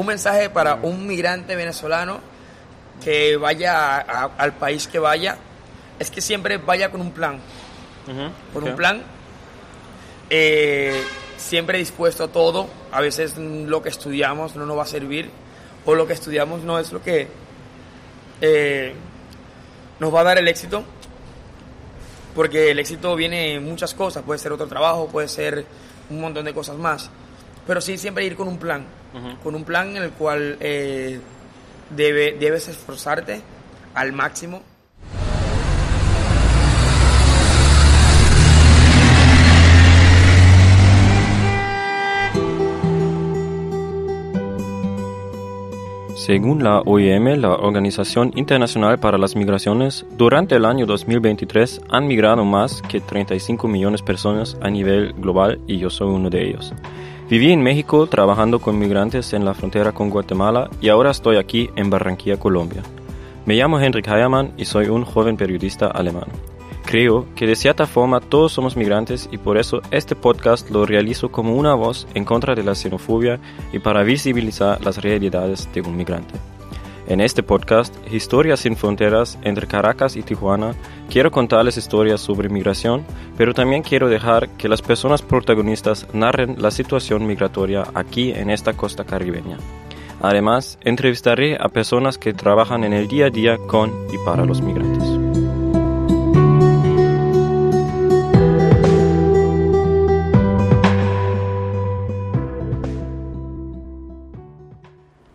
un mensaje para un migrante venezolano que vaya al país que vaya, es que siempre vaya con un plan. Con un plan, eh, siempre dispuesto a todo. A veces lo que estudiamos no nos va a servir, o lo que estudiamos no es lo que eh, nos va a dar el éxito, porque el éxito viene en muchas cosas, puede ser otro trabajo, puede ser un montón de cosas más, pero sí siempre ir con un plan, con un plan en el cual eh, debe, debes esforzarte al máximo. Según la OIM, la Organización Internacional para las Migraciones, durante el año 2023 han migrado más que 35 millones de personas a nivel global y yo soy uno de ellos. Viví en México trabajando con migrantes en la frontera con Guatemala y ahora estoy aquí en Barranquilla, Colombia. Me llamo Henrik Heiermann y soy un joven periodista alemán. Creo que de cierta forma todos somos migrantes y por eso este podcast lo realizo como una voz en contra de la xenofobia y para visibilizar las realidades de un migrante. En este podcast, Historias sin Fronteras entre Caracas y Tijuana, quiero contarles historias sobre migración, pero también quiero dejar que las personas protagonistas narren la situación migratoria aquí en esta costa caribeña. Además, entrevistaré a personas que trabajan en el día a día con y para los migrantes.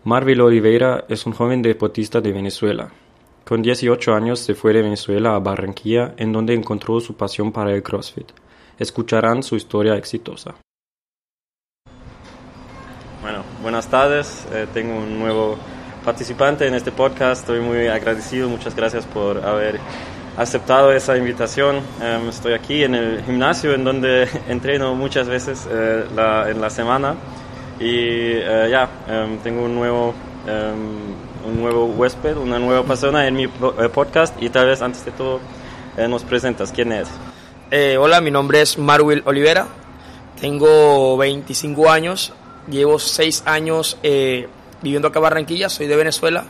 Marvil Oliveira es un joven deportista de Venezuela. Con 18 años se fue de Venezuela a Barranquilla, en donde encontró su pasión para el CrossFit. Escucharán su historia exitosa. Bueno, buenas tardes. Eh, tengo un nuevo participante en este podcast. Estoy muy agradecido. Muchas gracias por haber aceptado esa invitación. Em, estoy aquí en el gimnasio en donde entreno muchas veces eh, en la semana. Y eh, ya, em, tengo un nuevo, em, un nuevo huésped, una nueva persona en mi eh, podcast y tal vez antes de todo eh, nos presentas. ¿Quién es? hola, mi nombre es Marwil Olivera, tengo 25 años, llevo 6 años viviendo acá en Barranquilla, soy de Venezuela,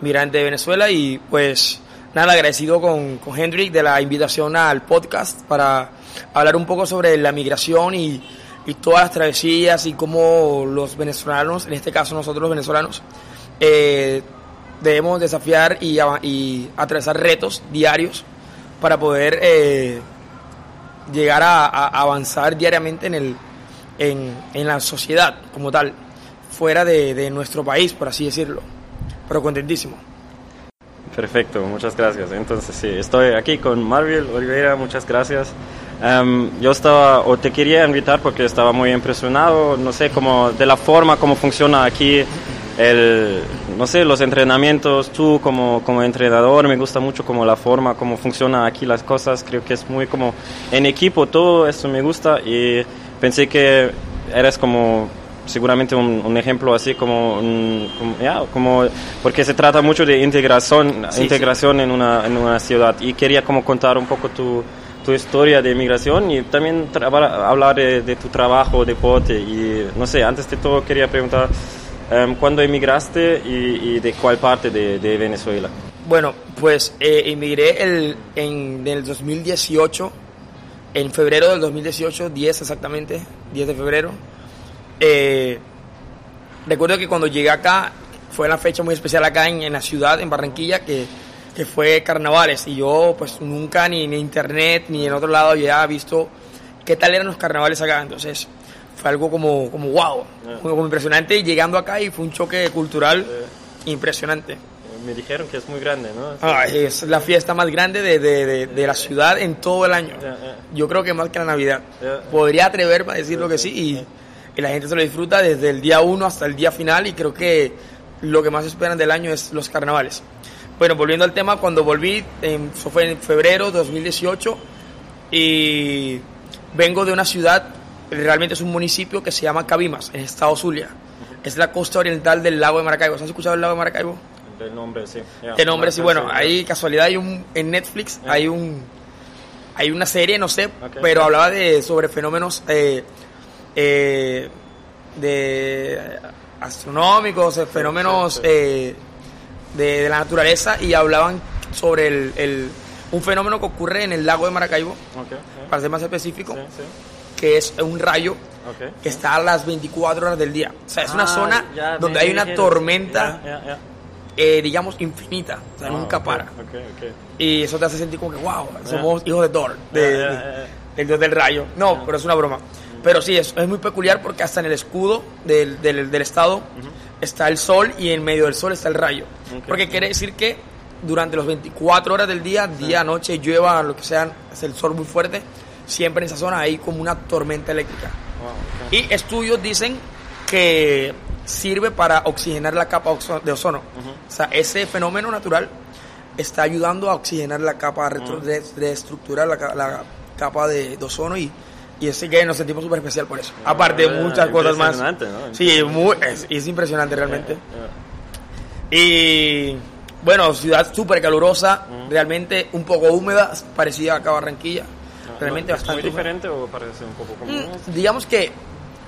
migrante de Venezuela y pues nada, agradecido con, con Hendrik de la invitación al podcast para hablar un poco sobre la migración y y todas las travesías y cómo los venezolanos, en este caso nosotros los venezolanos, eh, debemos desafiar y, atravesar retos diarios para poder eh, llegar a, avanzar diariamente en, el, en, la sociedad como tal, fuera de, de nuestro país, por así decirlo. Pero contentísimo. Perfecto, muchas gracias. Entonces, sí, estoy aquí con Marvel Oliveira, muchas gracias. Em, yo estaba, o te quería invitar porque estaba muy impresionado, no sé, como de la forma como funciona aquí el, no sé, los entrenamientos, tú como, como entrenador, me gusta mucho como la forma, cómo funciona aquí las cosas, creo que es muy como en equipo, todo eso me gusta y pensé que eres como seguramente un, ejemplo así como, como, porque se trata mucho de integración, integración En, una, en una ciudad y quería como contar un poco tu tu historia de migración y también hablar de, tu trabajo, deporte. Y no sé, antes de todo quería preguntar, um, ¿cuándo emigraste y, de cuál parte de, Venezuela? Bueno, pues eh, emigré el, en el 2018, en febrero del 2018, 10 exactamente, 10 de febrero. Eh, recuerdo que cuando llegué acá, fue una fecha muy especial acá en, en la ciudad, en Barranquilla, que que fue carnavales y yo pues nunca ni en internet ni en otro lado había visto qué tal eran los carnavales acá, entonces fue algo como, como wow, como, impresionante y llegando acá y fue un choque cultural impresionante. Me dijeron que es muy grande, ¿no? Ah, es la fiesta más grande de, de, de, la ciudad en todo el año. Yo creo que más que la Navidad. Podría atreverme a decir lo que sí y, y, la gente se lo disfruta desde el día 1 hasta el día final y creo que lo que más esperan del año es los carnavales. Bueno, volviendo al tema, cuando volví, eso fue en febrero de 2018, y vengo de una ciudad, realmente es un municipio que se llama Cabimas, en el estado Zulia. Es la costa oriental del lago de Maracaibo. ¿Has escuchado el lago de Maracaibo? El nombre, sí. el nombre, sí. Bueno, hay casualidad, hay un, en Netflix hay un hay una serie, no sé, pero hablaba de sobre fenómenos eh, eh, de astronómicos, eh, fenómenos eh, de, de la naturaleza y hablaban sobre el, el- un fenómeno que ocurre en el lago de Maracaibo, para ser más específico, Sí, sí. que es un rayo que está a las 24 horas del día. O sea, es una Ah, zona ya donde hay una dijeron. tormenta, eh, digamos, infinita. O sea, Ah, nunca para. Y eso te hace sentir como que, wow, somos hijos de Thor, de, de- del dios del rayo. No, pero es una broma. Pero sí, es, es muy peculiar porque hasta en el escudo del, del, del estado está el sol y en medio del sol está el rayo. Porque quiere decir que durante las 24 horas del día, día, noche, llueva, lo que sea, es el sol muy fuerte, siempre en esa zona hay como una tormenta eléctrica. Wow. Y estudios dicen que sirve para oxigenar la capa de ozono. O sea, ese fenómeno natural está ayudando a oxigenar la capa, re- reestructurar la, ca- la capa de, de ozono y, y así que nos sentimos súper especial por eso. Aparte de Ah, muchas cosas más. impresionante, ¿no? Sí, muy- es, es impresionante realmente. Ya, Y bueno, ciudad súper calurosa, Mm. realmente un poco húmeda, parecida acá a Barranquilla. ya. Realmente ¿Es bastante muy húmeda. diferente o parece un poco común? Mm, digamos que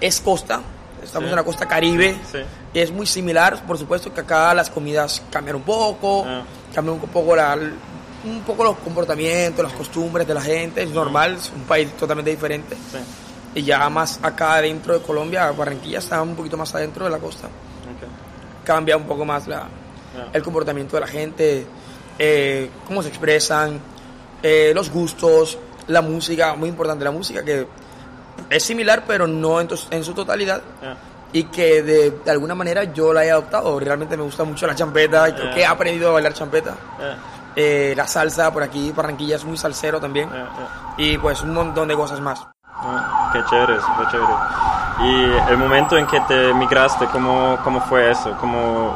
es costa, estamos Sí. en la costa caribe, Sí. es muy similar, por supuesto que acá las comidas cambian un poco, Ah. cambian un poco, la, un poco los comportamientos, las costumbres de la gente, es normal, es un país totalmente diferente. Sí. Y ya más acá adentro de Colombia, Barranquilla está un poquito más adentro de la costa, cambia un poco más la, el comportamiento de la gente, eh, cómo se expresan, eh, los gustos, la música, muy importante la música, que es similar, pero no en, en su totalidad. Y que de, de alguna manera yo la he adoptado. Realmente me gusta mucho la champeta, y creo Ya. que he aprendido a bailar champeta. Eh, la salsa, por aquí, Barranquilla es muy salsero también. Ya, ya. Y pues un montón de cosas más. Ah, Qué chévere, súper chévere. Y el momento en que te migraste, ¿cómo, cómo fue eso? ¿Cómo,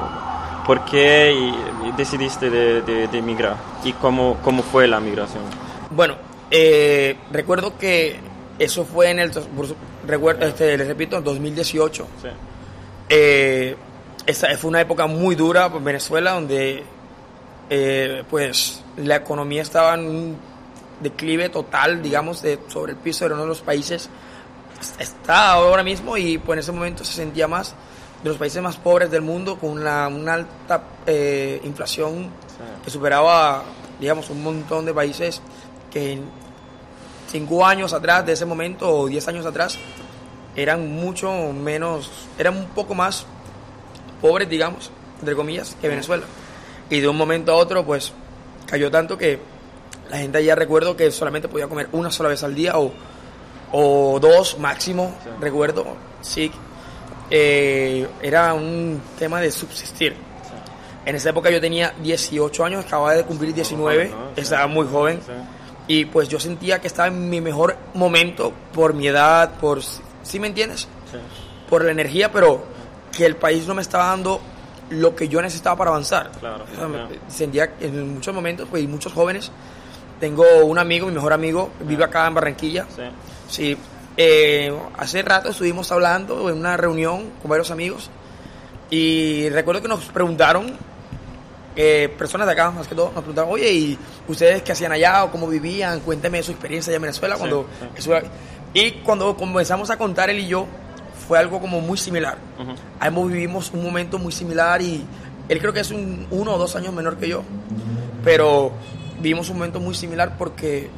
¿Por qué decidiste de, de, de migrar? ¿Y cómo, cómo fue la migración? Bueno, eh, recuerdo que eso fue en el, por recuerdo, este, les repito, en 2018. Sí. Eh, esa fue una época muy dura en Venezuela donde eh, pues la economía estaba en un declive total, digamos, de, sobre el piso, era uno de los países, está ahora mismo y pues en ese momento se sentía más de los países más pobres del mundo con una, una alta eh, inflación que superaba, digamos, un montón de países que en cinco años atrás de ese momento o diez años atrás eran mucho menos, eran un poco más pobres, digamos, entre comillas, que Venezuela. Y de un momento a otro, pues, cayó tanto que la gente ya recuerdo que solamente podía comer una sola vez al día o, o dos máximo, Sí. recuerdo, sí. Eh, era un tema de subsistir. En esa época yo tenía 18 años, acababa de cumplir 19, joven, ¿no? Sí. estaba muy joven. Sí. Y pues yo sentía que estaba en mi mejor momento por mi edad, por... ¿Sí me entiendes? Sí. Por la energía, pero que el país no me estaba dando lo que yo necesitaba para avanzar. Claro, O sea, claro. Sentía en muchos momentos, pues, y muchos jóvenes, tengo un amigo, mi mejor amigo, vive acá en Barranquilla. Sí. Sí, eh, hace rato estuvimos hablando en una reunión con varios amigos y recuerdo que nos preguntaron, eh, personas de acá más que todo, nos preguntaron, oye, ¿y ustedes qué hacían allá o cómo vivían? Cuénteme su experiencia allá en Venezuela. Sí, cuando sí. Y cuando comenzamos a contar él y yo, fue algo como muy similar. Ambos vivimos un momento muy similar y él creo que es un, uno o dos años menor que yo, pero vivimos un momento muy similar porque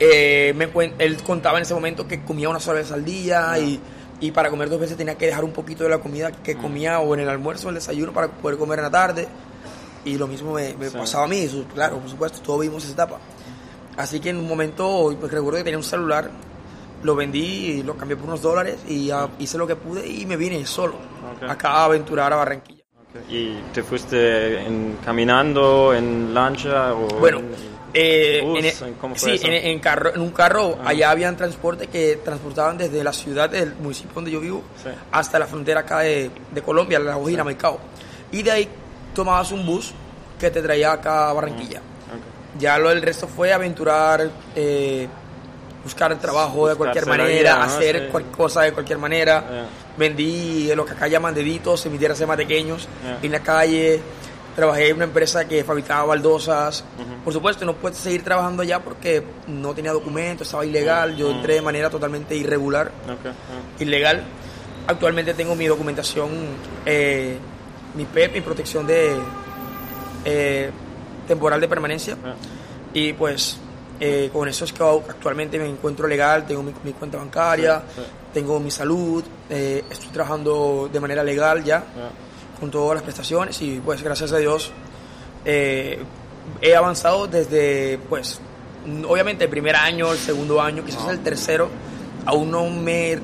eh, me él contaba en ese momento que comía una sola vez al día y, y para comer dos veces tenía que dejar un poquito de la comida que comía o en el almuerzo o el desayuno para poder comer en la tarde. Y lo mismo me, me Sí. pasaba a mí, claro, por supuesto, todos vivimos esa etapa. Así que en un momento, pues, recuerdo que tenía un celular, lo vendí y lo cambié por unos dólares y hice lo que pude y me vine solo acá a aventurar a Barranquilla. ¿Y te fuiste en, caminando, en lancha o Bueno, en- eh, bus? en, e- ¿Cómo fue sí, eso? en, en carro, en un carro, Ah. allá habían transporte que transportaban desde la ciudad del municipio donde yo vivo Sí. hasta la frontera acá de, de Colombia, la Guajira, Maicao. Y de ahí tomabas un bus que te traía acá a Barranquilla. Ok. Ya lo del resto fue aventurar, eh, buscar trabajo de cualquier manera, vida, ¿no? hacer Sí. cualquier cosa de cualquier manera. Yeah. Vendí lo que acá llaman deditos tierras más pequeños, Yeah. en la calle. Trabajé en una empresa que fabricaba baldosas. Por supuesto, no pude seguir trabajando allá porque no tenía documentos, estaba ilegal. Yo entré de manera totalmente irregular, Ok. ah. ilegal. Actualmente tengo mi documentación, eh, mi PEP, mi protección de eh, temporal de permanencia. Y pues eh, con eso es que actualmente me encuentro legal, tengo mi, mi cuenta bancaria, Sí, sí. tengo mi salud, eh, estoy trabajando de manera legal ya Ah, con todas las prestaciones y pues gracias a Dios eh, he avanzado desde pues obviamente el primer año, el segundo año, quizás el tercero, aún no me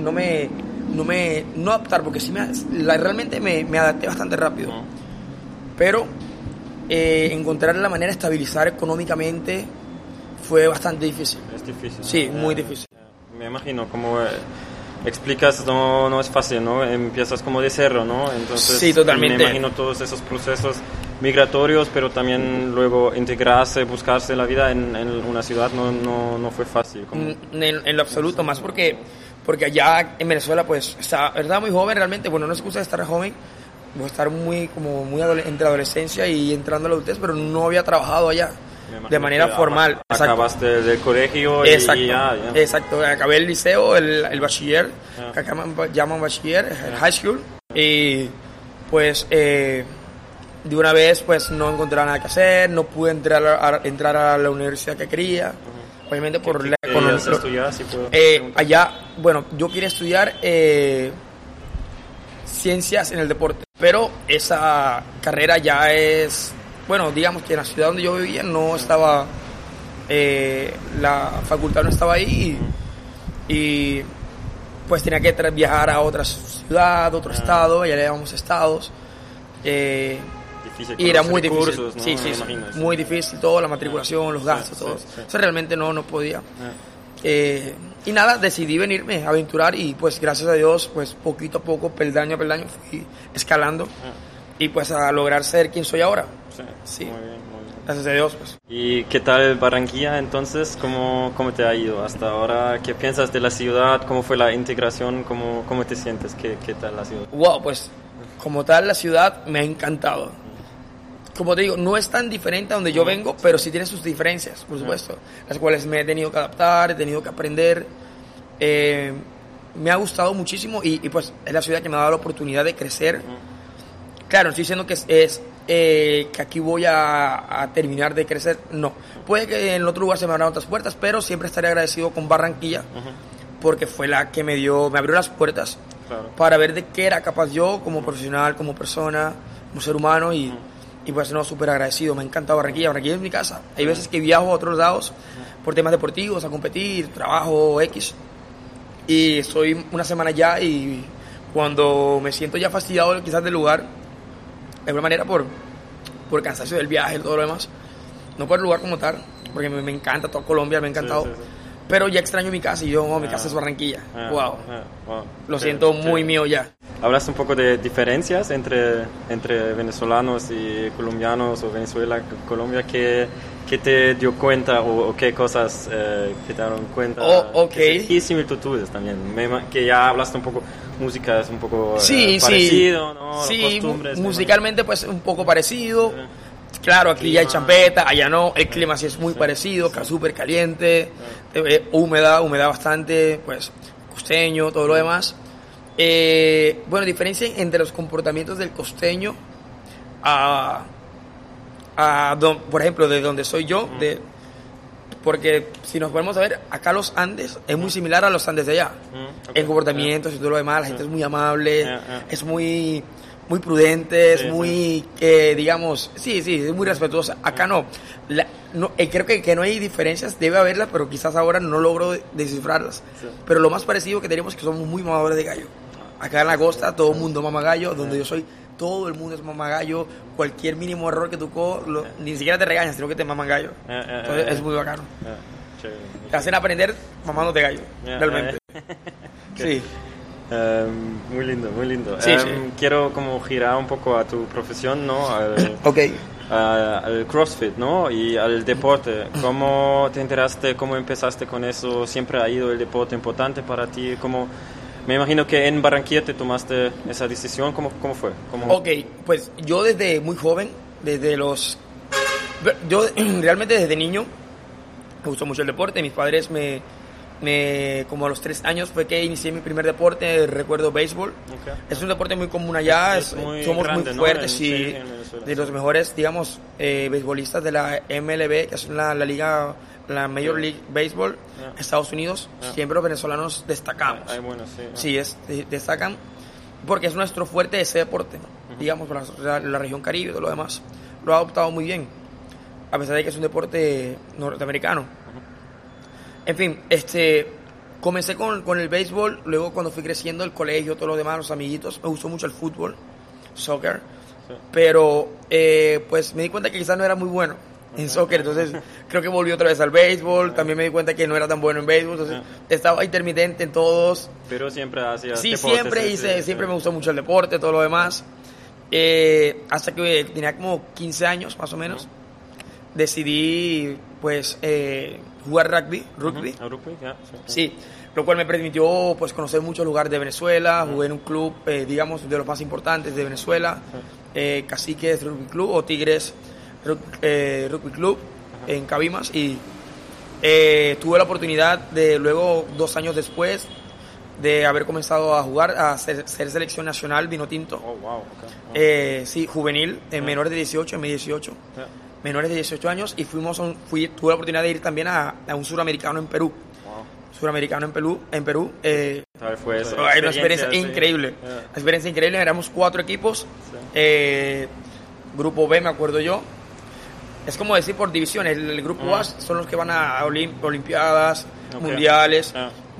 no me no me no adaptar porque sí me la- realmente me, me adapté bastante rápido ah. pero eh, encontrar la manera de estabilizar económicamente fue bastante difícil Es difícil. Sí, ¿no? muy Eh, difícil. Me imagino, como eh, explicas, no, no es fácil, ¿no? Empiezas como de cero, ¿no? Entonces, Sí, totalmente. Me imagino todos esos procesos migratorios, pero también luego integrarse, buscarse la vida en, en una ciudad no, no, no fue fácil. Como, En, en lo absoluto, más porque, porque allá en Venezuela, pues, estaba, estaba muy joven realmente. Bueno, no es excusa de estar joven, estar muy, como muy entre adolescencia y entrando a la adultez, pero no había trabajado allá de manera formal. ac- Acabaste del colegio y Exacto, ya, ya. exacto. Acabé el liceo, el, el bachiller, Ah. que acá llaman, llaman bachiller, el high school, y pues eh, de una vez pues no encontré nada que hacer, no pude entrar a, a- entrar a la universidad que quería, obviamente por la ¿Qué economía. estudiar, si puedo Eh, allá, bueno, yo quería estudiar eh, ciencias en el deporte, pero esa carrera ya es, bueno, digamos que en la ciudad donde yo vivía no estaba, eh, la facultad no estaba ahí y, y, pues tenía que viajar a otra ciudad, otro Ah. estado, allá le llamamos estados. eh, Difícil y era muy difícil. Sí, sí, muy difícil todo, la matriculación, los gastos, sí, todo. Eso realmente no, no podía. Ah. Eh, y nada, decidí venirme a aventurar y pues gracias a Dios, pues poquito a poco, peldaño a peldaño, fui escalando Ah. y pues a lograr ser quien soy ahora. Sí, Sí. Muy bien, muy bien. Gracias a Dios, pues. ¿Y qué tal Barranquilla entonces? ¿Cómo, ¿Cómo te ha ido hasta ahora? ¿Qué piensas de la ciudad? ¿Cómo fue la integración? ¿Cómo, cómo te sientes? ¿Qué, ¿Qué tal la ciudad? Wow, pues como tal la ciudad me ha encantado. Como te digo, no es tan diferente a donde yo vengo, pero sí tiene sus diferencias, por supuesto, las cuales me he tenido que adaptar, he tenido que aprender. Eh, me ha gustado muchísimo y, y, pues es la ciudad que me ha dado la oportunidad de crecer. Claro, estoy diciendo que es, es, eh, que aquí voy a, a terminar de crecer, no. Puede que en otro lugar se me abran otras puertas, pero siempre estaré agradecido con Barranquilla porque fue la que me dio, me abrió las puertas Claro. para ver de qué era capaz yo como profesional, como persona, como ser humano y, y pues no, súper agradecido. Me ha encantado Barranquilla. Barranquilla es mi casa. Hay veces que viajo a otros lados por temas deportivos, a competir, trabajo X y estoy una semana allá y cuando me siento ya fastidiado quizás del lugar, de alguna manera por, por cansancio del viaje y todo lo demás, no por el lugar como tal, porque me, me encanta toda Colombia, me ha encantado. Sí, sí, sí. Pero ya extraño mi casa y yo, oh, mi Ah. casa es Barranquilla. Ah, wow. ah, wow. Lo Qué- siento muy mío ya. Hablas un poco de diferencias entre, entre venezolanos y colombianos o Venezuela, Colombia. ¿Qué, qué te dio cuenta o, o qué cosas eh, que te dieron cuenta? Oh, ok. Que sí- Y similitudes también. Me que ya hablaste un poco, música es un poco eh, Sí, sí. parecido, ¿no? Sí, Costumbres. mu- me musicalmente pues un poco parecido. imagino. Claro, aquí ya hay Clima. champeta, allá no, el clima sí es muy parecido, acá súper caliente, eh, humedad, humedad bastante, pues costeño, todo lo demás. Eh, bueno, diferencia entre los comportamientos del costeño a, a don- por ejemplo, de donde soy yo, de, porque si nos podemos ver, acá los Andes es muy similar a los Andes de allá. Mm. En comportamientos y todo lo demás, la gente es muy amable, Ah, ah. es muy muy prudente, es Sí, muy, eh, digamos, sí, sí, es muy respetuosa. Acá no. La- no eh, creo que, que no hay diferencias, debe haberlas, pero quizás ahora no logro de- descifrarlas. Sí. Pero lo más parecido que tenemos es que somos muy mamadores de gallo. Acá en la costa todo el mundo mama gallo, donde yo soy, todo el mundo es mama gallo. Cualquier mínimo error que tú lo- ni siquiera te regañas, sino que te maman gallo. Eh, eh, Entonces es muy bacano. Te hacen aprender mamándote gallo, realmente. Sí. Em, muy lindo, muy lindo. Sí, Em, sí. Quiero como girar un poco a tu profesión, ¿no? Al, Ok. a- al CrossFit, ¿no? Y al deporte. ¿Cómo te enteraste? ¿Cómo empezaste con eso? ¿Siempre ha ido el deporte importante para ti? ¿Cómo, me imagino que en Barranquilla te tomaste esa decisión. ¿Cómo, cómo fue? ¿Cómo, Ok, pues yo desde muy joven, desde los... Yo realmente desde niño me gustó mucho el deporte, mis padres me, Me, como a los tres años fue que inicié mi primer deporte, recuerdo béisbol. Ok. Es un deporte muy común allá, Es es- muy somos grande, muy ¿no? fuertes En- sí, y en Venezuela, de los sí. mejores, digamos, eh, beisbolistas de la MLB, que es la, la liga, la Major Sí. League Baseball, Ya. Estados Unidos, Ya. siempre los venezolanos destacamos. Ay, bueno, sí. ah. Sí, es, de- destacan porque es nuestro fuerte ese deporte, ¿no? digamos, la, la- la región Caribe y todo lo demás. Lo ha adoptado muy bien, a pesar de que es un deporte norteamericano. En fin, este, comencé con, con el béisbol, luego cuando fui creciendo, el colegio, todo lo demás, los amiguitos, me gustó mucho el fútbol, soccer, Sí. pero eh, pues me di cuenta que quizás no era muy bueno en soccer, entonces creo que volví otra vez al béisbol, también me di cuenta que no era tan bueno en béisbol, entonces estaba intermitente en todos, Pero siempre hacías Sí, deportes, siempre sí, hice, sí, siempre me gustó mucho el deporte, todo lo demás. Eh, hasta que tenía como 15 años más o menos, decidí pues eh, jugar rugby, rugby. Ya, sí. Sí, lo cual me permitió pues conocer muchos lugares de Venezuela, jugué en un club, eh, digamos, de los más importantes de Venezuela, eh, Caciques Rugby Club o Tigres Rug- eh, Rugby Club en Cabimas y eh, tuve la oportunidad de luego, dos años después, de haber comenzado a jugar, a ser, ser selección nacional vino tinto. Oh, wow. ok. Eh, sí, juvenil, en menores de 18, en mi 18 Ya. Menores de 18 años y fuimos un- fui, tuve la oportunidad de ir también a, a un suramericano en Perú. Wow. Suramericano en Perú, en Perú. eh, fue esa hay una experiencia sí. increíble. Una experiencia increíble. Éramos cuatro equipos. Sí. eh, grupo B, me acuerdo yo. Es como decir por divisiones. El, el grupo. A son los que van a olim- Olimpiadas. Mundiales.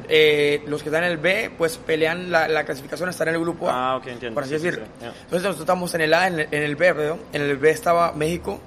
Eh, los que están en el B, pues pelean la, la clasificación a estar en el grupo A. Ah, ok, entiendo. Por así Sí, decirlo. sí. Entonces nosotros estamos en el A, en el, en el B, perdón. En el B estaba México,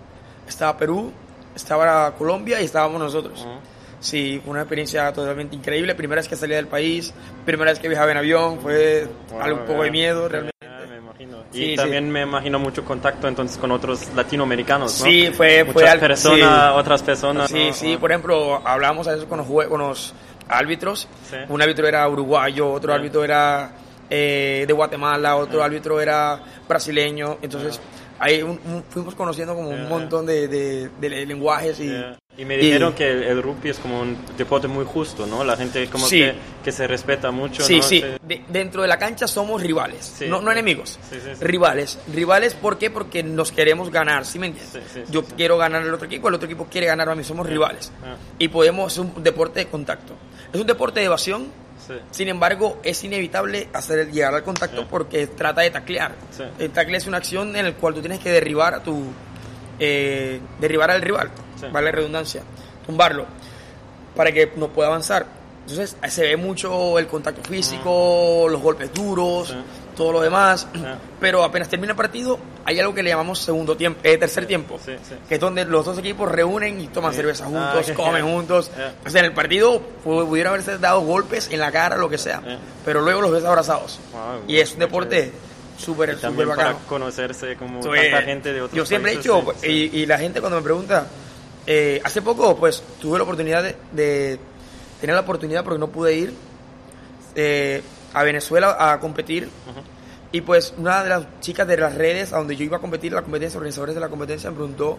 estaba Perú, estaba Colombia y estábamos nosotros. Ujú. Sí, fue una experiencia totalmente increíble. Primera vez que salía del país, primera vez que viajaba en avión, fue Wow, algo un poco de miedo realmente. Ya, me imagino. Sí, y sí. también me imagino mucho contacto entonces con otros latinoamericanos, ¿no? Sí, fue, fue Muchas algo- personas, sí. otras personas. Sí, ¿no? sí, por ejemplo, hablamos a veces con los, jue- con los árbitros. Sí. Un árbitro era uruguayo, otro árbitro era eh, de Guatemala, otro árbitro era brasileño. Entonces, ahí un- un- fuimos conociendo como Ya. un montón de, de- de lenguajes y... Ya. Y me dijeron que el, el rugby es como un deporte muy justo, ¿no? La gente como Sí. que, que se respeta mucho, Sí, ¿no? sí. De- dentro de la cancha somos rivales, Sí. no, no enemigos. Sí. Rivales. Rivales, ¿por qué? Porque nos queremos ganar, ¿sí me entiendes? Yo quiero ganar al otro equipo, el otro equipo quiere ganar a mí, somos rivales. Ah. Y podemos, es un deporte de contacto. Es un deporte de evasión, Sí. sin embargo, es inevitable hacer llegar al contacto Sí. porque trata de taclear. Sí. El tackle es una acción en la cual tú tienes que derribar a tu... eh, derribar al rival, vale la redundancia, tumbarlo, para que no pueda avanzar. Entonces se ve mucho el contacto físico, los golpes duros. Todo lo demás, Sí. pero apenas termina el partido hay algo que le llamamos segundo tiempo, eh, tercer tiempo, Sí, sí. que es donde los dos equipos reúnen y toman Sí. cerveza Ah, juntos, comen juntos. O sea, en el partido pu- pudieron haberse dado golpes en la cara, lo que sea, pero luego los ves abrazados. Wow, y es un deporte súper, súper para bacano. conocerse como tanta gente de otros Yo siempre he dicho. Y, y la gente cuando me pregunta, eh, hace poco pues tuve la oportunidad de, de tener la oportunidad porque no pude ir eh, a Venezuela a competir. Ujú. Y pues una de las chicas de las redes a donde yo iba a competir, la competencia, organizadores de la competencia, me preguntó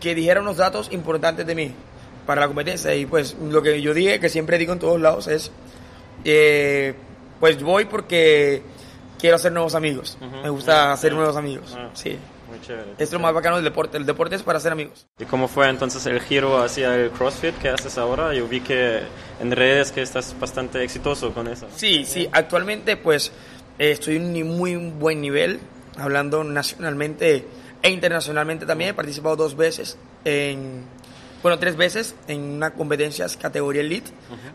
que dijera unos datos importantes de mí para la competencia. Y pues lo que yo dije, que siempre digo en todos lados, es, eh, pues voy porque quiero hacer nuevos amigos. Ujú, Me gusta ya, hacer ya. nuevos amigos. Sí. Muy chévere. Es lo más bacano del deporte. El deporte es para hacer amigos. ¿Y cómo fue entonces el giro hacia el CrossFit que haces ahora? Yo vi que en redes que estás bastante exitoso con eso. Sí, sí. Actualmente, pues, eh, estoy en un muy buen nivel, hablando nacionalmente e internacionalmente también. He participado dos veces en, bueno, tres veces en una competencia categoría Elite.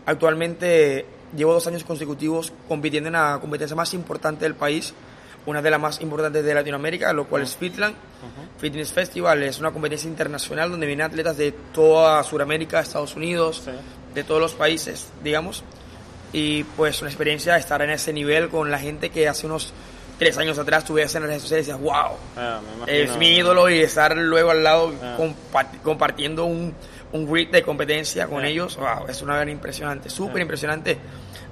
Actualmente llevo dos años consecutivos compitiendo en la competencia más importante del país, una de las más importantes de Latinoamérica, lo cual es Fitland. Fitness Festival es una competencia internacional donde vienen atletas de toda Sudamérica, Estados Unidos, Sí. de todos los países, digamos. Y pues una experiencia estar en ese nivel con la gente que hace unos tres años atrás tú veías en las redes sociales y decías, wow, Ah, es mi ídolo y estar luego al lado Ah. compa- compartiendo un, un grid de competencia con Ah. ellos, wow, es una gran impresionante, súper impresionante.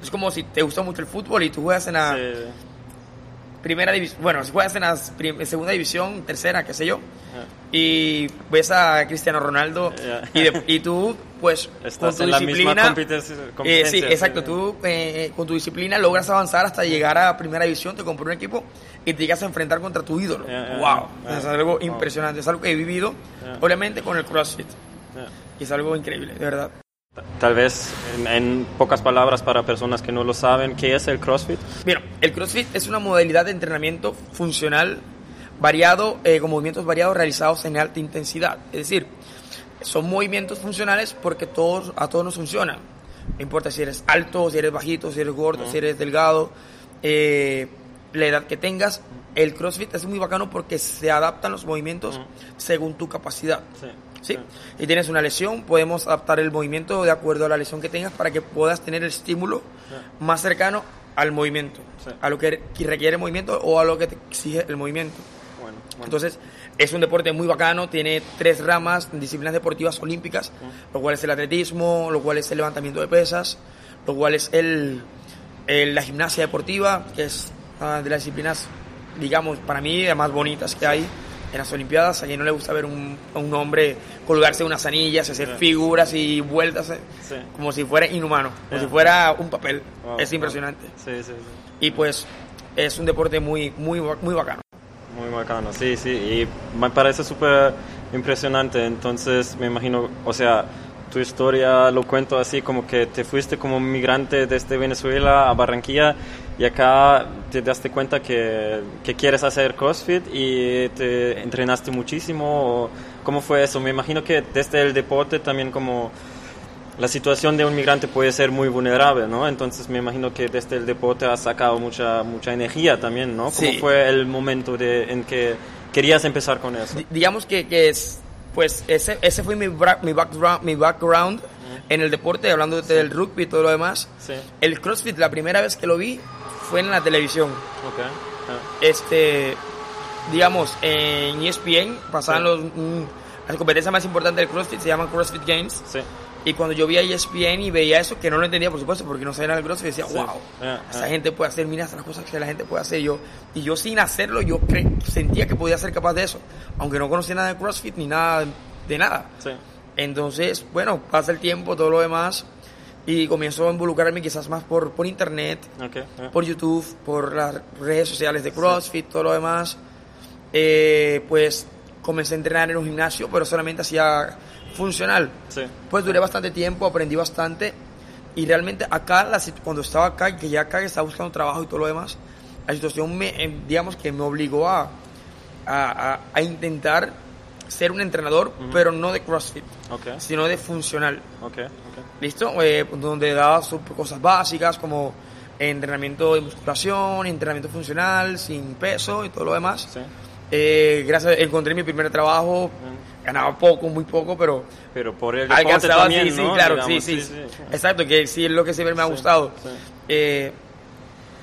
Es como si te gusta mucho el fútbol y tú juegas en la Sí. Primera división, bueno, juegas en la segunda división, tercera, qué sé yo, Ah. y ves a Cristiano Ronaldo Ya. y, de- y tú pues Estás con tu en la misma disciplina competen- eh, competencia, sí exacto sí. tú eh, con tu disciplina logras avanzar hasta llegar a primera división te compró un equipo y te llegas a enfrentar contra tu ídolo ya, wow es algo Wow. impresionante es algo que he vivido obviamente con el CrossFit y es algo increíble de verdad Tal vez en, en pocas palabras para personas que no lo saben, ¿qué es el CrossFit? Mira, el CrossFit es una modalidad de entrenamiento funcional variado, eh, con movimientos variados realizados en alta intensidad. Es decir, son movimientos funcionales porque todos, a todos nos funcionan. No importa si eres alto, si eres bajito, si eres gordo, si eres delgado, eh, la edad que tengas. El CrossFit es muy bacano porque se adaptan los movimientos según tu capacidad. Sí. ¿Sí? Si tienes una lesión, podemos adaptar el movimiento de acuerdo a la lesión que tengas para que puedas tener el estímulo más cercano al movimiento, a lo que requiere el movimiento o a lo que te exige el movimiento. Bueno, bueno. Entonces, es un deporte muy bacano, tiene tres ramas, disciplinas deportivas olímpicas, lo cual es el atletismo, lo cual es el levantamiento de pesas, lo cual es el, el- la gimnasia deportiva, que es una de las disciplinas, digamos, para mí, de más bonitas que hay en las Olimpiadas. A quien no le gusta ver un, a un hombre colgarse unas anillas, hacer Sí. figuras y vueltas, eh, Sí. como si fuera inhumano, como si fuera un papel. Wow, es wow. impresionante. Sí, sí. Y pues, es un deporte muy, muy, muy bacano. Muy bacano, sí, sí, y me parece súper impresionante, entonces me imagino, o sea, tu historia lo cuento así como que te fuiste como migrante desde Venezuela a Barranquilla y acá te daste cuenta que, que quieres hacer CrossFit y te entrenaste muchísimo, o ¿cómo fue eso? Me imagino que desde el deporte también como la situación de un migrante puede ser muy vulnerable, ¿no? Entonces me imagino que desde el deporte has sacado mucha mucha energía también, ¿no? ¿Cómo Sí. fue el momento de, en que querías empezar con eso? Di- digamos que, que es, pues ese, ese fue mi, mi background, mi background en el deporte, hablando de- del rugby y todo lo demás. Sí, El CrossFit, la primera vez que lo vi fue en la televisión. ok. ah, Este, digamos, en ESPN pasaban Sí. los, mm, las competencias más importantes del CrossFit, se llaman CrossFit Games. Sí, Y cuando yo veía ESPN y veía eso, que no lo entendía, por supuesto, porque no sabía nada del CrossFit, decía, Sí. wow, Ah, esa ah. gente puede hacer, mira estas cosas que la gente puede hacer. Yo, y yo sin hacerlo, yo sentía que podía ser capaz de eso, aunque no conocía nada de CrossFit ni nada de nada. sí, Entonces, bueno, pasa el tiempo, todo lo demás, y comienzo a involucrarme quizás más por, por internet, ok. ah, por YouTube, por las redes sociales de CrossFit, todo lo demás. Eh, pues comencé a entrenar en un gimnasio, pero solamente hacía funcional. Sí, Pues duré bastante tiempo, aprendí bastante. Y realmente acá, la cuando estaba acá, que ya acá estaba buscando trabajo y todo lo demás, la situación me, eh, digamos que me obligó a, a, a- a intentar ser un entrenador, pero no de CrossFit, ok, sino de funcional. ¿Listo? Eh, donde daba cosas básicas como entrenamiento de musculación, entrenamiento funcional, sin peso y todo lo demás. Sí, Eh, gracias, encontré mi primer trabajo, ganaba poco, muy poco, pero pero por el alcanzaba, también, sí, sí, ¿no? claro, Digamos, sí, sí, Exacto, que sí es lo que siempre me ha gustado. Eh,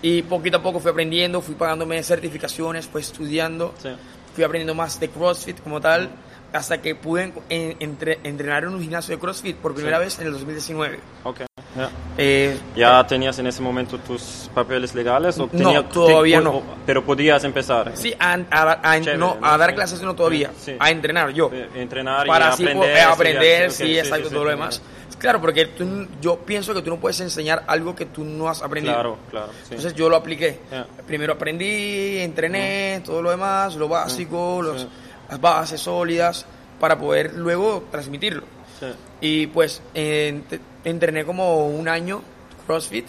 y poquito a poco fui aprendiendo, fui pagándome certificaciones, fui estudiando, Sí, fui aprendiendo más de CrossFit como tal, hasta que pude en- en- entre- entrenar en un gimnasio de CrossFit por primera Sí. vez en el 2019. ok. ya. Eh, ¿Ya tenías en ese momento tus papeles legales? O No, tenía- todavía te- no. o- Pero podías empezar. Sí, a, a- a- Chévere, no, ¿no? a dar clases no todavía, Sí. a entrenar yo. Entrenar y para así aprender. aprender, sí, ok, sí, exacto, todo lo demás. Claro, porque tú- yo pienso que tú no puedes enseñar algo que tú no has aprendido. Claro, claro. sí. Entonces yo lo apliqué. Primero aprendí, entrené, todo lo demás, lo básico, los- las bases sólidas, para poder luego transmitirlo. Sí. Y pues ent- entrené como un año CrossFit,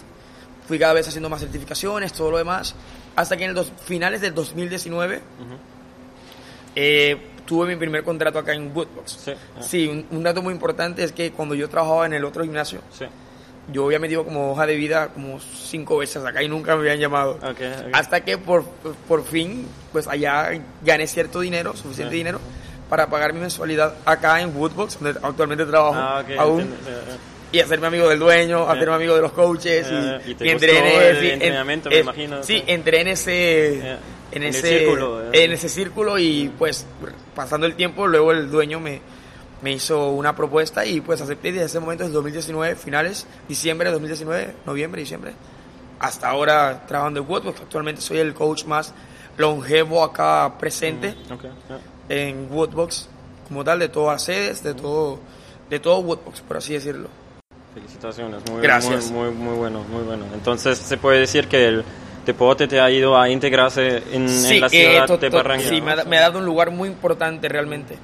fui cada vez haciendo más certificaciones, todo lo demás, hasta que en los finales del 2019 eh, tuve mi primer contrato acá en Woodbox. Sí. Sí, un, un dato muy importante es que cuando yo trabajaba en el otro gimnasio, Sí. yo había metido como hoja de vida como cinco veces acá y nunca me habían llamado. Hasta que por, por fin, pues allá gané cierto dinero, suficiente dinero, para pagar mi mensualidad acá en Woodbox, donde actualmente trabajo Ah, aún, entiendo, y hacerme amigo del dueño, hacerme amigo de los coaches, y, y en el sí, en- entrenamiento, me eh, imagino, Sí, entré en ese, en En ese, círculo, en ese círculo y pues pasando el tiempo, luego el dueño me, me hizo una propuesta y pues acepté desde ese momento, desde 2019, finales, diciembre de 2019, noviembre, diciembre, hasta ahora trabajando en Woodbox. Actualmente soy el coach más longevo acá presente. Ya. en Woodbox como tal, de todas las sedes, de todo, de todo Woodbox, por así decirlo. Felicitaciones, muy, Gracias. muy, muy, muy bueno, muy bueno. Entonces, se puede decir que el deporte te ha ayudado a integrarse en, en la eh, ciudad to- de to- Barranquilla. sí, me ha, me ha dado un lugar muy importante realmente,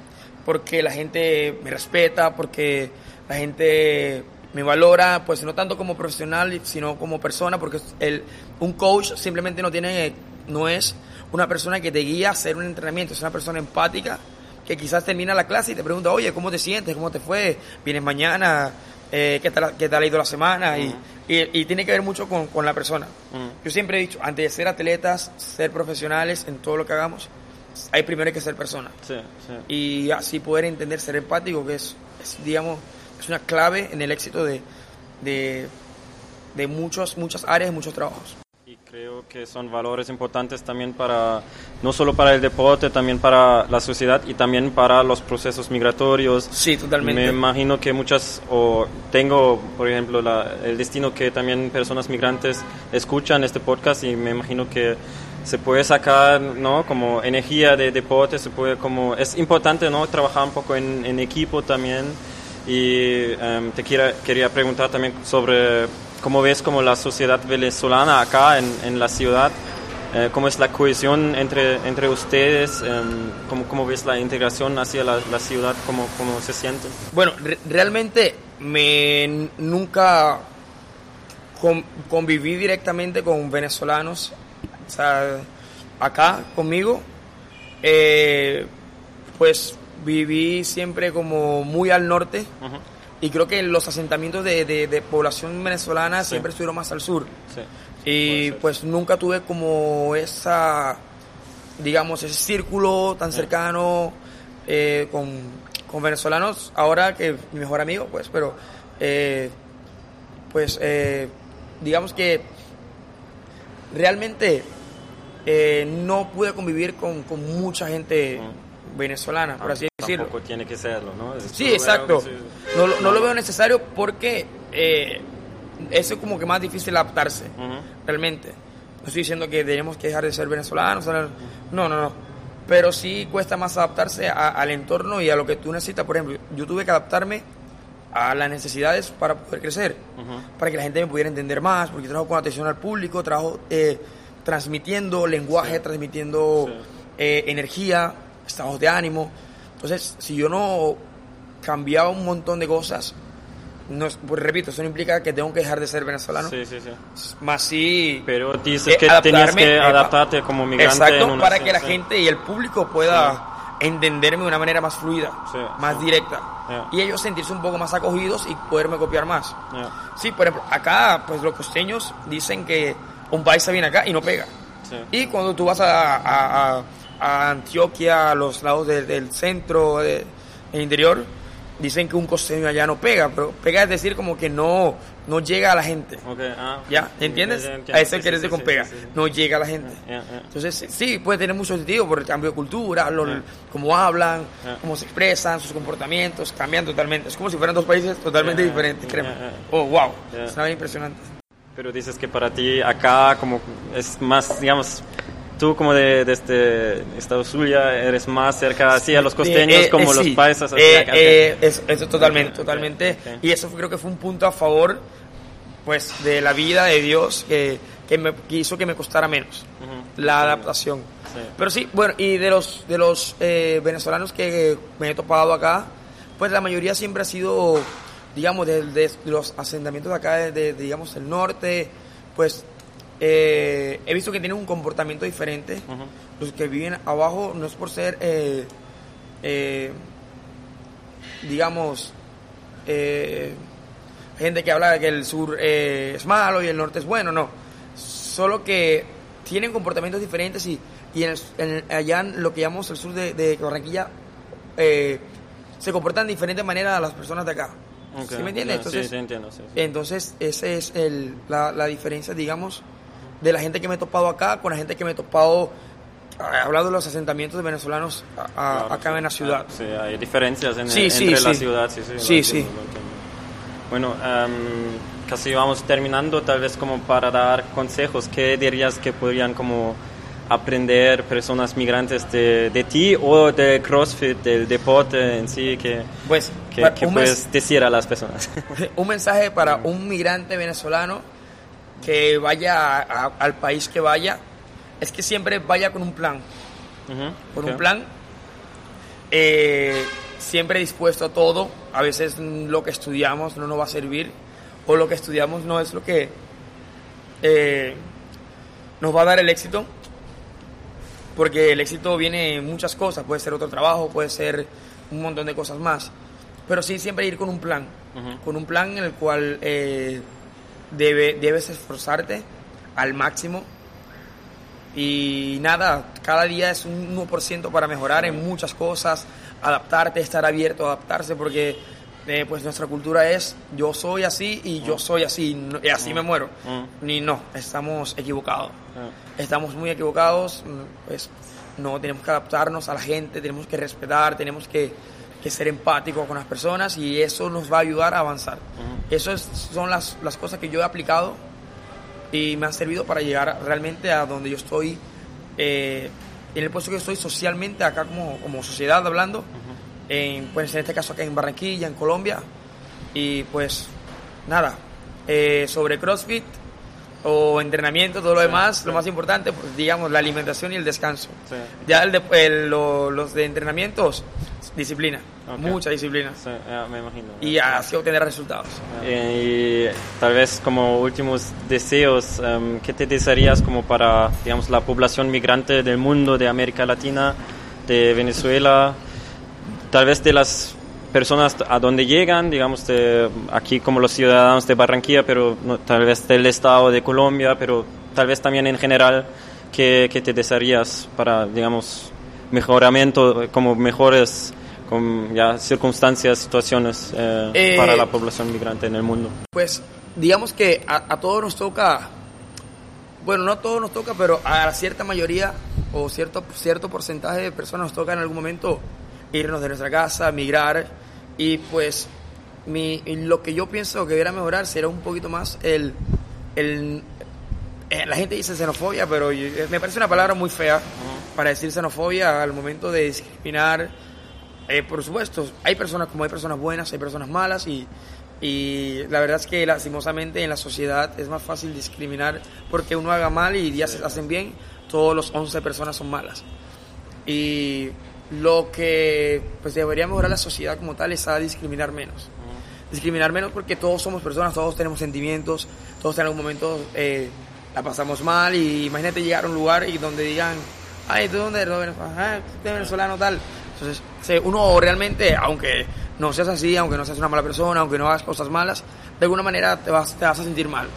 porque la gente me respeta, porque la gente me valora, pues no tanto como profesional, sino como persona, porque el, un coach simplemente no tiene, no es una persona que te guía a hacer un entrenamiento, es una persona empática que quizás termina la clase y te pregunta, oye, ¿cómo te sientes? ¿Cómo te fue? ¿Vienes mañana? Eh, ¿qué, tal, ¿Qué tal ha ido la semana? Y- y, y tiene que ver mucho con, con la persona. Yo siempre he dicho, antes de ser atletas, ser profesionales en todo lo que hagamos, hay primero que ser persona. Sí, sí. Y así poder entender, ser empático, que es, es, digamos, es una clave en el éxito de, de, de muchos, muchas áreas y muchos trabajos. Y creo que son valores importantes también para, no solo para el deporte, también para la sociedad y también para los procesos migratorios. Sí, totalmente. Me imagino que muchas, o tengo, por ejemplo, la- el destino que también personas migrantes escuchan este podcast y me imagino que se puede sacar, ¿no? Como energía de deporte, se puede como, es importante, ¿no? Trabajar un poco en, en equipo también. Y em, te quiera- quería preguntar también sobre cómo ves como la sociedad venezolana acá en, en la ciudad, eh, cómo es la cohesión entre, entre ustedes, em, cómo, cómo ves la integración hacia la, la ciudad, cómo, cómo se sienten. Bueno, re- realmente me nunca con- conviví directamente con venezolanos, o sea, acá conmigo, eh, pues viví siempre como muy al norte y creo que los asentamientos de, de- de población venezolana siempre estuvieron más al sur. sí. Y pues nunca tuve como esa, digamos, ese círculo tan cercano eh, con, con venezolanos. Ahora que mi mejor amigo, pues, pero eh, pues eh, digamos que realmente eh, no pude convivir con, con mucha gente venezolana, por así decirlo. Tampoco tiene que serlo, ¿no? Es Sí, exacto. que. No, lo- no lo veo necesario porque eh, eso es como que más difícil adaptarse, realmente. No estoy diciendo que tenemos que dejar de ser venezolanos, no, no, no. Pero sí cuesta más adaptarse a- al entorno y a lo que tú necesitas. Por ejemplo, yo tuve que adaptarme a las necesidades para poder crecer, para que la gente me pudiera entender más, porque trabajo con atención al público, trabajo eh, transmitiendo lenguaje, transmitiendo Sí. eh, energía, estados de ánimo. Entonces, si yo no cambiaba un montón de cosas, no, es- pues, repito, eso no implica que tengo que dejar de ser venezolano, Sí, sí, sí. más sí... Pero dices eh, que tenías que adaptarte como migrante. Exacto, en una para sí, que la sí. gente y el público pueda entenderme de una manera más fluida, Sí, más sí. directa. Ya. Y ellos sentirse un poco más acogidos y poderme copiar más. Ya, Sí, por ejemplo, acá, pues los costeños dicen que un paisa viene acá y no pega. sí. Y cuando tú vas a, a- a- a Antioquia, a los lados del- del centro, de- el interior, dicen que un costeño allá no pega, pero pega es decir como que no, no llega a la gente. Ok, ah. ¿Ya? ¿Entiendes? A eso quiere decir con pega. No llega a la gente. Ya, ya. Entonces, sí, puede tener mucho sentido por el cambio de cultura, lo- cómo hablan, cómo se expresan, sus comportamientos, cambian totalmente. Es como si fueran dos países totalmente diferentes, créeme. Oh, wow. Es una impresionante. Pero dices que para ti acá como es más, digamos, tú como de, desde Estado Zulia eres más cerca así a los costeños Eh, eh, como eh, los paisas. así Eh, eso totalmente, totalmente. Y eso creo que fue un punto a favor, pues, de la vida de Dios que, que me que hizo que me costara menos la adaptación. Sí. Pero sí, bueno, y de los de los venezolanos que me he topado acá, pues la mayoría siempre ha sido, digamos, de, de los asentamientos de acá, de, de, digamos, el norte, pues eh, he visto que tienen un comportamiento diferente. Los que viven abajo no es por ser, eh, eh, digamos, eh, gente que habla de que el sur eh, es malo y el norte es bueno, no. Solo que tienen comportamientos diferentes y, y en el- en- allá en lo que llamamos el sur de, de Barranquilla eh, se comportan de diferente manera a las personas de acá. ¿Sí me entiendes? Entonces, sí, sí, entiendo. Sí. entonces, esa es el, la, la diferencia, digamos, de la gente que me he topado acá con la gente que me he topado, ah, hablando de los asentamientos de venezolanos a- a- Claro, acá sí. en la ciudad. Ah, Sí, hay diferencias en, Sí, sí, entre la sí. ciudad. Sí, sí, entiendo. Bueno, em, casi vamos terminando, tal vez como para dar consejos, ¿qué dirías que podrían como aprender personas migrantes de, de ti o de CrossFit, del deporte en sí, que, pues, que, que puedes decir a las personas? Un mensaje para un migrante venezolano que vaya al país que vaya, es que siempre vaya con un plan. con un plan, eh, siempre dispuesto a todo. A veces lo que estudiamos no nos va a servir, o lo que estudiamos no es lo que eh, nos va a dar el éxito, porque el éxito viene en muchas cosas, puede ser otro trabajo, puede ser un montón de cosas más, pero sí siempre ir con un plan, con un plan en el cual eh, debe, debes esforzarte al máximo. Y nada, cada día es un 1% para mejorar en muchas cosas, adaptarte, estar abierto a adaptarse, porque eh, pues nuestra cultura es yo soy así y yo soy así y así me muero. Ni no, estamos equivocados. Estamos muy equivocados, pues no tenemos que adaptarnos a la gente, tenemos que respetar, tenemos que, que ser empáticos con las personas y eso nos va a ayudar a avanzar. Esas son las, las cosas que yo he aplicado y me han servido para llegar realmente a donde yo estoy, eh, en el puesto que estoy socialmente acá como, como sociedad hablando, en, pues en este caso acá en Barranquilla, en Colombia, y pues nada, eh, sobre CrossFit o entrenamiento, todo lo demás, lo más importante, pues digamos, la alimentación y el descanso. Ya el de, los de entrenamientos, disciplina, mucha disciplina. me imagino. Y así obtener resultados. Eh, y tal vez como últimos deseos, um, ¿qué te desearías como para, digamos, la población migrante del mundo, de América Latina, de Venezuela, tal vez de las personas a donde llegan, digamos, de aquí como los ciudadanos de Barranquilla, pero tal vez del estado de Colombia, pero tal vez también en general, ¿qué, qué te desearías para, digamos, mejoramiento, como mejores con ya circunstancias, situaciones eh, eh, para la población migrante en el mundo? Pues digamos que a, a, todos nos toca, bueno, no a todos nos toca, pero a cierta mayoría o cierto, cierto porcentaje de personas nos toca en algún momento irnos de nuestra casa, migrar y pues mi, lo que yo pienso que debería mejorar será un poquito más el, el eh, la gente dice xenofobia, pero eh, me parece una palabra muy fea para decir xenofobia al momento de discriminar. Eh, por supuesto, hay personas como hay personas buenas, hay personas malas y, y la verdad es que lastimosamente en la sociedad es más fácil discriminar porque uno haga mal y 10 hacen bien, todos los 11 personas son malas. Y lo que pues debería mejorar la sociedad como tal es a discriminar menos. Discriminar menos porque todos somos personas, todos tenemos sentimientos, todos en algún momento eh, la pasamos mal y imagínate llegar a un lugar y donde digan, ay, ¿tú dónde eres? Ah, venezolano tal. Entonces, uno realmente, aunque no seas así, aunque no seas una mala persona, aunque no hagas cosas malas, de alguna manera te vas, te vas a sentir mal.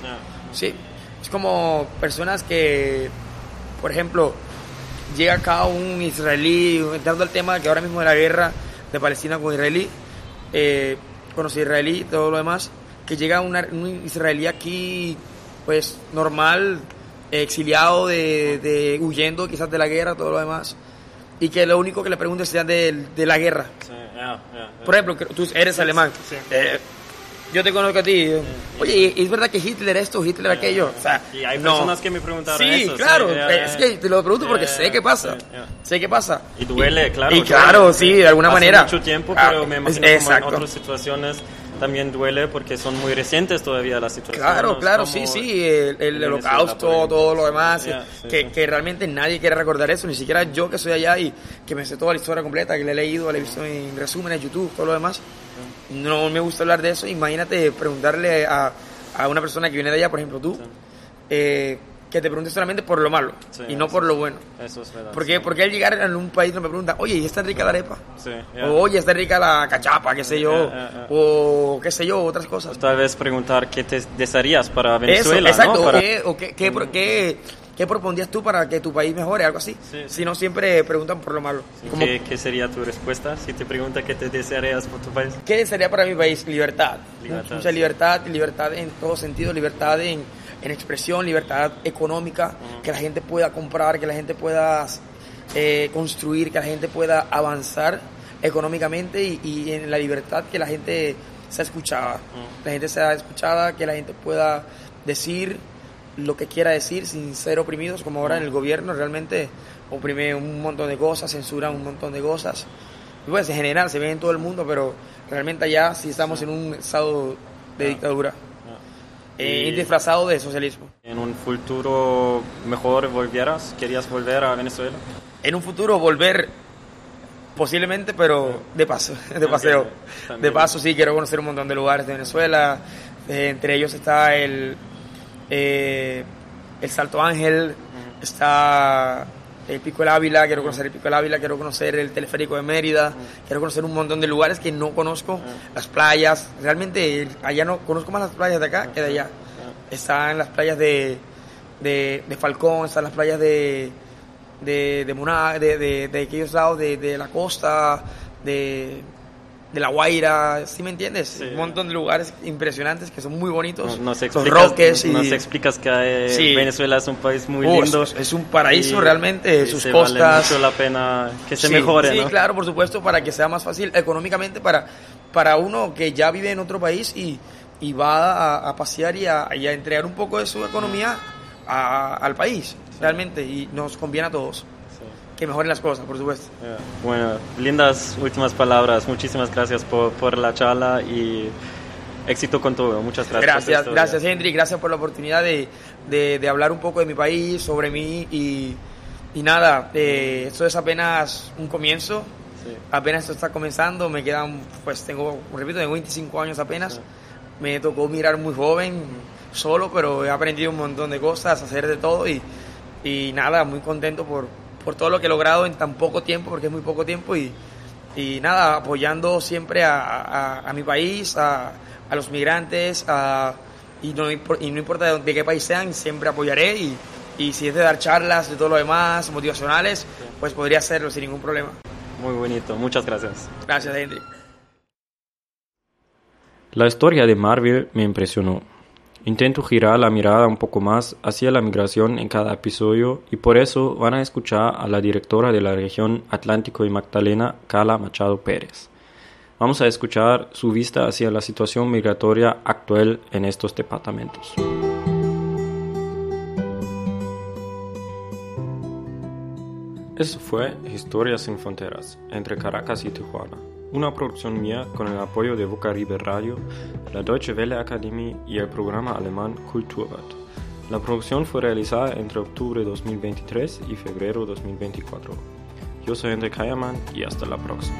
Sí, es como personas que, por ejemplo, llega acá un israelí, entrando al tema que ahora mismo de la guerra de Palestina con Israelí, eh, con los israelí y todo lo demás, que llega un israelí aquí, pues normal, exiliado, de, huyendo quizás de la guerra, todo lo demás, y que lo único que le pregunta es de, de la guerra. Por ejemplo, tú eres alemán. Eh, yo te conozco a ti. Oye, ¿es verdad que Hitler esto, Hitler aquello? O sea, y hay personas que me preguntaron sí, eso. Claro, es que te lo pregunto porque sé qué pasa. Sé qué pasa. Y duele, claro. Y claro, sí, de alguna manera. mucho tiempo, pero me imagino como en otras situaciones también duele porque son muy recientes todavía las situaciones. Claro, claro, sí, sí, el, holocausto, todo lo demás, que, que, realmente nadie quiere recordar eso, ni siquiera yo que soy allá y que me sé toda la historia completa, que le he leído, le he visto en resúmenes, YouTube, todo lo demás no me gusta hablar de eso. Imagínate preguntarle a, a una persona que viene de allá, por ejemplo tú, eh, que te pregunte solamente por lo malo y no por lo bueno. Eso es verdad. Porque, porque al llegar a un país no me pregunta, oye, ¿y está rica la arepa? O oye, ¿está rica la cachapa? qué sé yo. O qué sé yo, otras cosas. tal vez preguntar qué te desearías para Venezuela. exacto. ¿no? O, qué, qué, qué, ¿qué propondrías tú para que tu país mejore? Algo así. Si no, siempre preguntan por lo malo. ¿Qué, sería tu respuesta si te pregunta qué te desearías por tu país? ¿Qué desearía para mi país? Libertad. Mucha libertad, libertad en todo sentido, libertad en, en expresión, libertad económica, que la gente pueda comprar, que la gente pueda eh, construir, que la gente pueda avanzar económicamente y, en la libertad que la gente sea escuchada. La gente sea escuchada, que la gente pueda decir lo que quiera decir sin ser oprimidos, como ahora en el gobierno realmente oprime un montón de cosas, censura un montón de cosas. Y pues en general se ve en todo el mundo, pero realmente allá sí estamos en un estado de Ah. dictadura, Ah. eh, disfrazado de socialismo. en un futuro mejor volvieras, querías volver a Venezuela. En un futuro volver posiblemente, pero de paso, de paseo. también. De paso sí, quiero conocer un montón de lugares de Venezuela. Eh, entre ellos está el, eh, el Salto Ángel, está el Pico del Ávila, quiero conocer el Pico del Ávila, quiero conocer el Teleférico de Mérida, quiero conocer un montón de lugares que no conozco, las playas. Realmente allá no conozco más las playas de acá que de allá. Están las playas de, de, de Falcón, están las playas de de, de, de, de, de aquellos lados de, de la costa, de, de La Guaira, ¿sí me entiendes? Sí. Un montón de lugares impresionantes que son muy bonitos. No- Nos explicas, roques y... nos explicas que eh, Sí. Venezuela es un país muy Oh, lindo. es- es un paraíso y- realmente, y sus se costas. Vale mucho la pena que se Sí, mejore, Sí, ¿no? claro, por supuesto, para que sea más fácil económicamente para, para uno que ya vive en otro país y, y va a, a pasear y a, y a entregar un poco de su economía a- al país, realmente, y nos conviene a todos. Que mejoren las cosas, por supuesto. Ya. Bueno, lindas últimas palabras. Muchísimas gracias por, por la charla y éxito con todo. Muchas gracias. Gracias, gracias Henry, gracias por la oportunidad de, de- de hablar un poco de mi país, sobre mí y, y nada, eh, esto es apenas un comienzo, Sí. apenas esto está comenzando, me quedan, pues tengo, repito, tengo 25 años apenas, me tocó mirar muy joven, solo, pero he aprendido un montón de cosas, hacer de todo y, y nada, muy contento por, por todo lo que he logrado en tan poco tiempo, porque es muy poco tiempo y, y nada, apoyando siempre a, a- a mi país, a, a los migrantes, a- y, no, y no importa de, de qué país sean, siempre apoyaré y, y si es de dar charlas, de todo lo demás, motivacionales, pues podría hacerlo sin ningún problema. Muy bonito. Muchas gracias. Gracias, Henry. La historia de Marvel me impresionó. Intento girar la mirada un poco más hacia la migración en cada episodio y por eso van a escuchar a la directora de la región Atlántico y Magdalena, Carla Machado Pérez. Vamos a escuchar su vista hacia la situación migratoria actual en estos departamentos. Eso fue Historias sin Fronteras, entre Caracas y Tijuana, una producción mía con el apoyo de Vocaribe Radio, la Deutsche Welle Academy y el programa alemán Kulturwelt. La producción fue realizada entre octubre 2023 y febrero 2024. Yo soy Enrique Kayerman y hasta la próxima.